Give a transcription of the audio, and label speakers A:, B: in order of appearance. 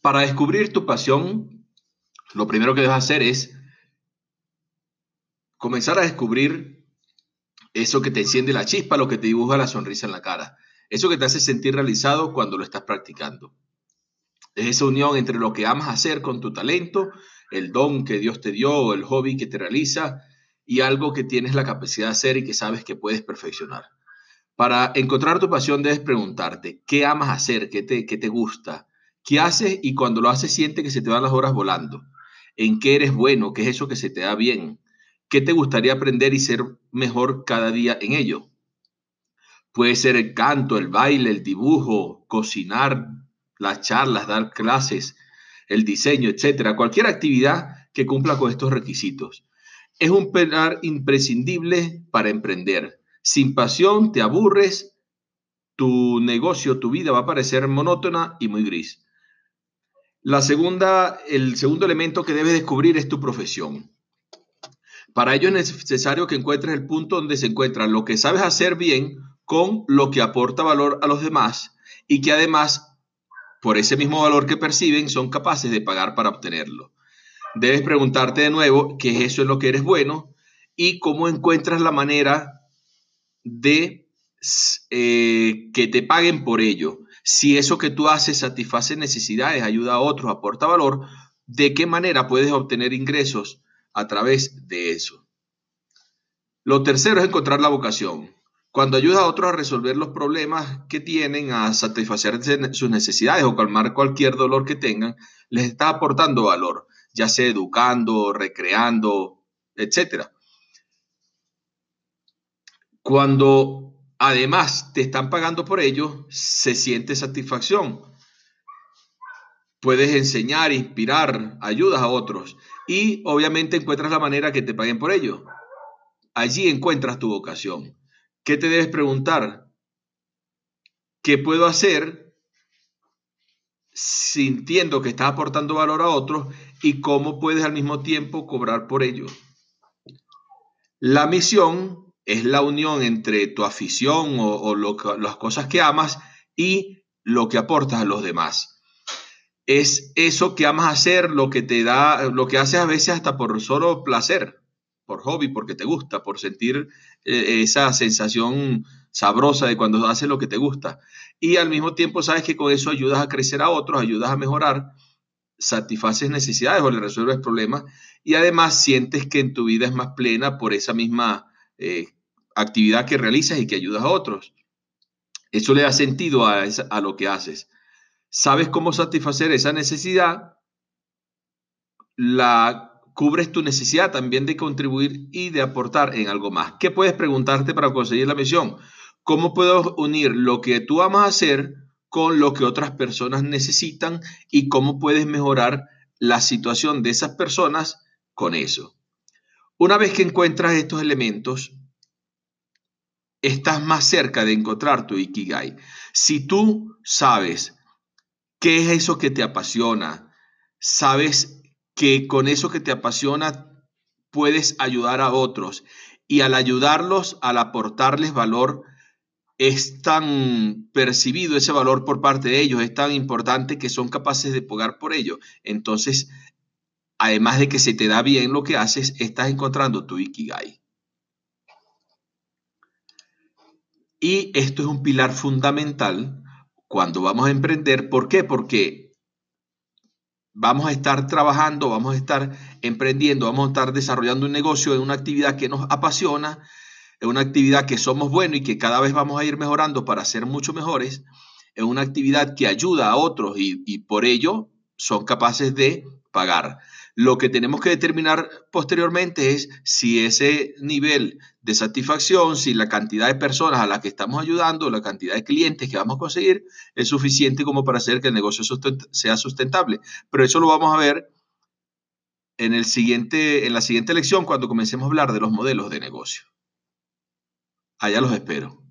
A: Para descubrir tu pasión, lo primero que debes hacer es comenzar a descubrir eso que te enciende la chispa, lo que te dibuja la sonrisa en la cara, eso que te hace sentir realizado cuando lo estás practicando. Es esa unión entre lo que amas hacer con tu talento, el don que Dios te dio el hobby que te realiza y algo que tienes la capacidad de hacer y que sabes que puedes perfeccionar. Para encontrar tu pasión debes preguntarte, ¿qué amas hacer? ¿Qué te, qué te gusta? ¿Qué haces y cuando lo haces siente que se te van las horas volando? ¿En qué eres bueno? ¿Qué es eso que se te da bien? ¿Qué te gustaría aprender y ser mejor cada día en ello? Puede ser el canto, el baile, el dibujo, cocinar, las charlas, dar clases, el diseño, etcétera. Cualquier actividad que cumpla con estos requisitos es un pilar imprescindible para emprender. Sin pasión te aburres, tu negocio, tu vida va a parecer monótona y muy gris. La segunda, el segundo elemento que debes descubrir es tu profesión. Para ello es necesario que encuentres el punto donde se encuentra lo que sabes hacer bien con lo que aporta valor a los demás y que además, por ese mismo valor que perciben, son capaces de pagar para obtenerlo debes preguntarte de nuevo qué es eso en lo que eres bueno y cómo encuentras la manera de eh, que te paguen por ello. Si eso que tú haces satisface necesidades, ayuda a otros, aporta valor, ¿de qué manera puedes obtener ingresos a través de eso? Lo tercero es encontrar la vocación. Cuando ayudas a otros a resolver los problemas que tienen, a satisfacer sus necesidades o calmar cualquier dolor que tengan, les está aportando valor ya sea educando, recreando, etc. Cuando además te están pagando por ello, se siente satisfacción. Puedes enseñar, inspirar, ayudas a otros y obviamente encuentras la manera que te paguen por ello. Allí encuentras tu vocación. ¿Qué te debes preguntar? ¿Qué puedo hacer sintiendo que estás aportando valor a otros y cómo puedes al mismo tiempo cobrar por ello. La misión es la unión entre tu afición o, las cosas que amas y lo que aportas a los demás. Es eso que amas hacer, lo que te da, lo que haces a veces hasta por solo placer, por hobby, porque te gusta, por sentir eh, esa sensación sabrosa de cuando haces lo que te gusta. Y al mismo tiempo sabes que con eso ayudas a crecer a otros, ayudas a mejorar, satisfaces necesidades o le resuelves problemas y además sientes que en tu vida es más plena por esa misma eh, actividad que realizas y que ayudas a otros. Eso le da sentido a, lo que haces. Sabes cómo satisfacer esa necesidad, la cubres tu necesidad también de contribuir y de aportar en algo más. ¿Qué puedes preguntarte para conseguir la misión? ¿Cómo puedo unir lo que tú amas hacer con lo que otras personas necesitan y cómo puedes mejorar la situación de esas personas con eso? Una vez que encuentras estos elementos, estás más cerca de encontrar tu Ikigai. Si tú sabes qué es eso que te apasiona, sabes que con eso que te apasiona puedes ayudar a otros y al ayudarlos, al aportarles valor, es tan percibido ese valor por parte de ellos, es tan importante que son capaces de pagar por ello. Entonces, además de que se te da bien lo que haces, estás encontrando tu Ikigai. Y esto es un pilar fundamental cuando vamos a emprender. ¿Por qué? Porque vamos a estar trabajando, vamos a estar emprendiendo, vamos a estar desarrollando un negocio en una actividad que nos apasiona, es una actividad que somos buenos y que cada vez vamos a ir mejorando para ser mucho mejores, es una actividad que ayuda a otros y, por ello son capaces de pagar. Lo que tenemos que determinar posteriormente es si ese nivel de satisfacción, si la cantidad de personas a las que estamos ayudando, la cantidad de clientes que vamos a conseguir es suficiente como para hacer que el negocio sea sustentable. Pero eso lo vamos a ver en, el siguiente, en la siguiente lección cuando comencemos a hablar de los modelos de negocio. Allá los espero.